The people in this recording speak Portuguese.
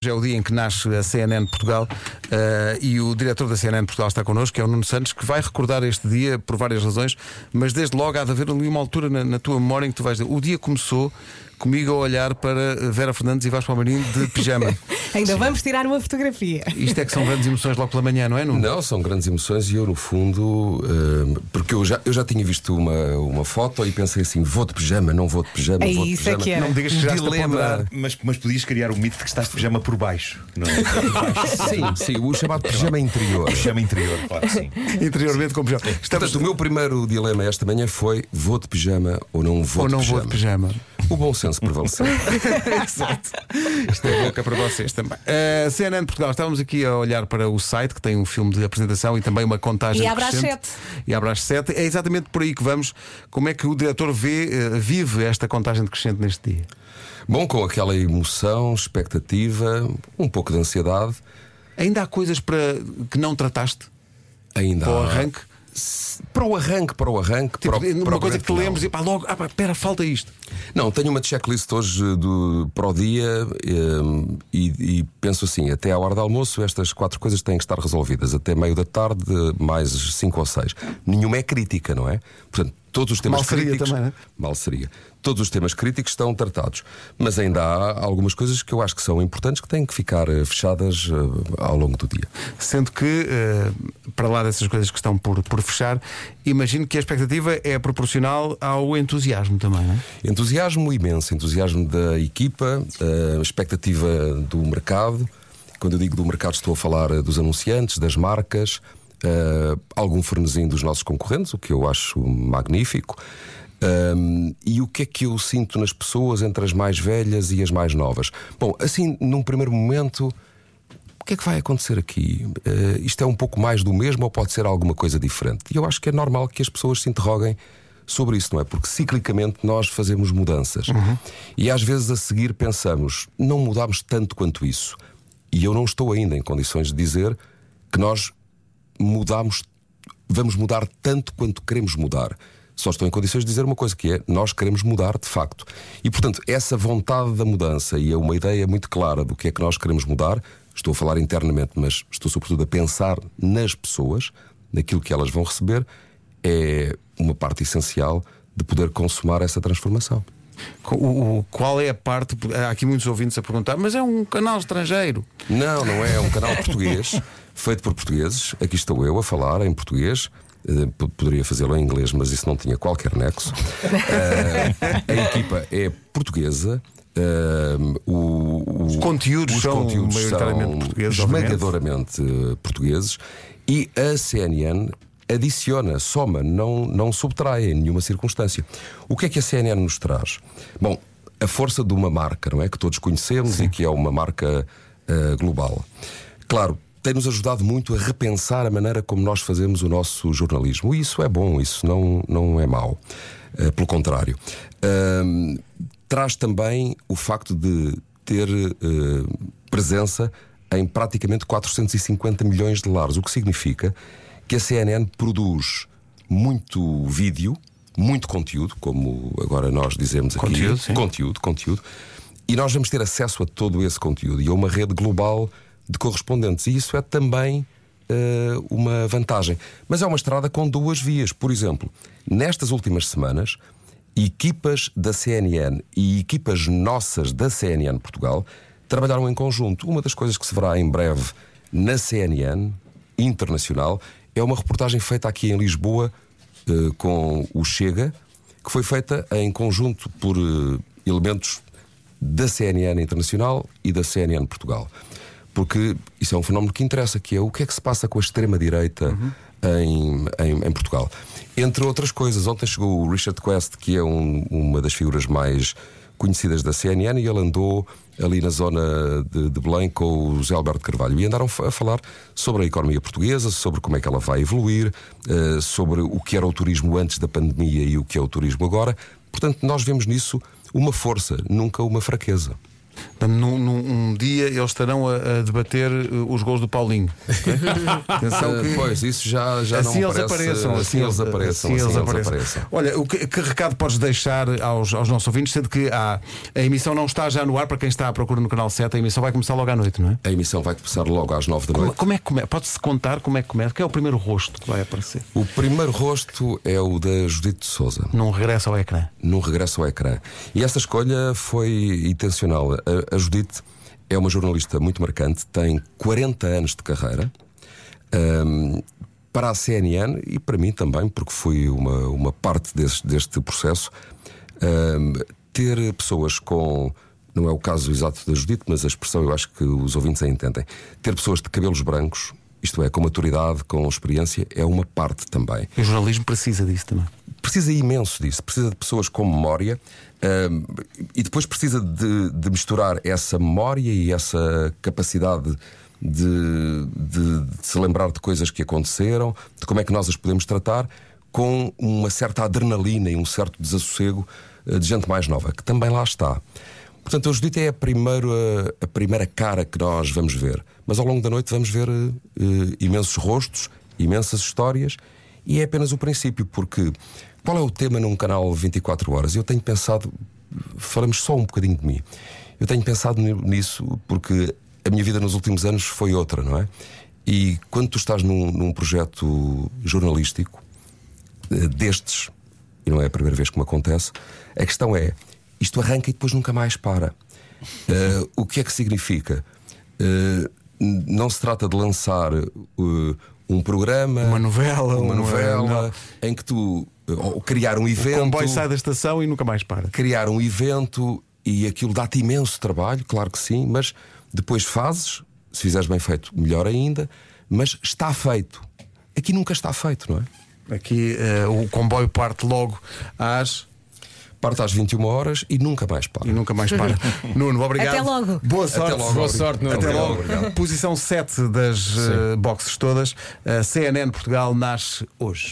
Hoje é o dia em que nasce a CNN Portugal eh, e o diretor da CNN Portugal está connosco, que é o Nuno Santos, que vai recordar este dia por várias razões, mas desde logo há de haver ali uma altura na, na tua memória em que tu vais dizer: o dia começou comigo a olhar para Vera Fernandes e Vasco Palmeirinho de pijama. Ainda vamos tirar uma fotografia. Isto é que são grandes emoções logo pela manhã, não é? Nuno? Não, são grandes emoções e eu, no fundo, eh, porque eu já, eu já tinha visto uma, uma foto e pensei assim: vou de pijama, não vou de pijama, É vou de isso é pijama. que era. Não me digas que já Dilema. Mas, mas podias criar o mito de que estás de pijama por baixo. Não é? Sim, sim, o chamado pijama interior. Pijama interior, claro, sim. Interiormente com pijama. Estamos... Portanto, o meu primeiro dilema esta manhã foi: vou de pijama ou não vou Ou de não pijama? vou de pijama. O bom senso prevaleceu. Exato. Isto é boca para vocês também. Uh, CNN Portugal, estávamos aqui a olhar para o site que tem um filme de apresentação e também uma contagem. E abre às crescente. sete. E abre às sete. É exatamente por aí que vamos. Como é que o diretor vê, uh, vive esta contagem decrescente neste dia? Bom, com aquela emoção, expectativa, um pouco de ansiedade, Ainda há coisas para que não trataste ainda para há- arranque? Para o arranque, para o arranque. Tipo, para o, uma para coisa que te lembres e pá, logo, ah, pá, espera, falta isto. Não, tenho uma checklist hoje do, para o dia eh, e, e penso assim: até à hora do almoço, estas quatro coisas têm que estar resolvidas. Até meio da tarde, mais cinco ou seis. Nenhuma é crítica, não é? Portanto, todos os temas Mal seria críticos. também, não é? Mal seria. Todos os temas críticos estão tratados. Mas ainda há algumas coisas que eu acho que são importantes que têm que ficar eh, fechadas eh, ao longo do dia. Sendo que, eh, para lá dessas coisas que estão por, por fechar, imagino que a expectativa é proporcional ao entusiasmo também, não é? Entusiasmo imenso, entusiasmo da equipa, expectativa do mercado. Quando eu digo do mercado, estou a falar eh, dos anunciantes, das marcas, eh, algum frenesim dos nossos concorrentes, o que eu acho magnífico. Um, e o que é que eu sinto nas pessoas entre as mais velhas e as mais novas? Bom, assim, num primeiro momento, que é que vai acontecer aqui? Eh, isto é um pouco mais do mesmo ou pode ser alguma coisa diferente? E eu acho que é normal que as pessoas se interroguem sobre isso, não é? Porque ciclicamente nós fazemos mudanças. E às vezes a seguir pensamos, não mudámos tanto quanto isso. E eu não estou ainda em condições de dizer que nós mudamos, vamos mudar tanto quanto queremos mudar. Só estou em condições de dizer uma coisa que é nós queremos mudar de facto. E portanto, essa vontade da mudança e é uma ideia muito clara do que é que nós queremos mudar, estou a falar internamente, mas estou sobretudo a pensar nas pessoas, naquilo que elas vão receber, é uma parte essencial de poder consumar essa transformação. O- o- qual é a parte? Há aqui muitos ouvintes a perguntar, mas é um canal estrangeiro. Não, não é. É um canal português, feito por portugueses. Aqui estou eu a falar em português. Eh, Poderia fazê-lo em inglês, mas isso não tinha qualquer nexo. Eh, a equipa é portuguesa. Eh, o- Os conteúdos os são conteúdos maioritariamente são portugueses, obviamente. esmagadoramente eh, portugueses. E a CNN adiciona, soma, não, não subtrai em nenhuma circunstância. O que é que a CNN nos traz? Bom, a força de uma marca, não é? Que todos conhecemos e que é uma marca eh, global. Claro, tem-nos ajudado muito a repensar a maneira como nós fazemos o nosso jornalismo. E isso é bom, isso não, não é mau. Eh, pelo contrário. Ahm, traz também o facto de ter eh, presença em praticamente 450 milhões de lares, o que significa que a CNN produz muito vídeo, muito conteúdo, como agora nós dizemos aqui. Conteúdo, sim. Conteúdo, conteúdo. E nós vamos ter acesso a todo esse conteúdo e a uma rede global de correspondentes. E isso é também eh, uma vantagem. Mas é uma estrada com duas vias. Por exemplo, nestas últimas semanas, equipas da CNN e equipas nossas da CNN Portugal trabalharam em conjunto. Uma das coisas que se verá em breve na CNN internacional é uma reportagem feita aqui em Lisboa eh, com o Chega, que foi feita em conjunto por eh, elementos da CNN Internacional e da CNN Portugal. Porque isso é um fenómeno que interessa, que é o que é que se passa com a extrema-direita em, em, em Portugal. Entre outras coisas, ontem chegou o Richard Quest, que é um- uma das figuras mais conhecidas da CNN, e ele andou ali na zona de, de Belém com o José Alberto Carvalho e andaram a falar sobre a economia portuguesa, sobre como é que ela vai evoluir, eh, sobre o que era o turismo antes da pandemia e o que é o turismo agora. Portanto, nós vemos nisso uma força, nunca uma fraqueza. Num, num- um dia eles estarão a, a debater uh, os gols do Paulinho. Atenção Eh, que- Pois, isso já, já assim não eles parece- apareçam, assim eles apareçam, assim eles apareçam. Olha, o que, que recado podes deixar aos, aos nossos ouvintes, sendo que há, a emissão não está já no ar para quem está à procura no canal 7, a emissão vai começar logo à noite, não é? A emissão vai começar logo às nove da Como, noite. como é que começa? Pode-se contar como é que começa? Quem é o primeiro rosto que vai aparecer? O primeiro rosto é o da Judite de Souza. Num regresso ao ecrã. num regresso ao ecrã. E essa escolha foi intencional. A, a Judite é uma jornalista muito marcante, tem 40 anos de carreira. Ahm, para a CNN e para mim também, porque fui uma, uma parte desse, deste processo, ahm, ter pessoas com. Não é o caso exato da Judite, mas a expressão eu acho que os ouvintes a entendem. Ter pessoas de cabelos brancos, isto é, com maturidade, com experiência, é uma parte também o jornalismo precisa disso também. Precisa imenso disso, precisa de pessoas com memória e depois precisa de, de misturar essa memória e essa capacidade de, de- de se lembrar de coisas que aconteceram, de como é que nós as podemos tratar, com uma certa adrenalina e um certo desassossego eh, de gente mais nova, que também lá está. Portanto, a Judite é a primeira, a primeira cara que nós vamos ver. Mas ao longo da noite vamos ver eh, imensos rostos, imensas histórias, e é apenas o princípio, porque qual é o tema num canal 24 horas? Eu tenho pensado, falamos só um bocadinho de mim. Eu tenho pensado ni- nisso porque a minha vida nos últimos anos foi outra, não é? E quando tu estás num, num projeto jornalístico eh, destes, e não é a primeira vez que me acontece, a questão é: isto arranca e depois nunca mais para. Eh, o que é que significa? N- não se trata de lançar um programa, Uma novela, uma uma- novela em que tu eh, ou criar um O evento, comboio sai da estação e nunca mais para. criar um evento e aquilo dá-te imenso trabalho, claro que sim, mas depois fazes, se fizeres bem feito, melhor ainda, mas está feito. Aqui nunca está feito, não é? Aqui eh, o comboio parte logo às. Parte às 21 horas e nunca mais para. E nunca mais para. Nuno, obrigado. Até logo. Boa sorte. logo. Boa sorte, Nuno. Até logo. Posição 7 das eh, boxes todas. A CNN Portugal nasce hoje.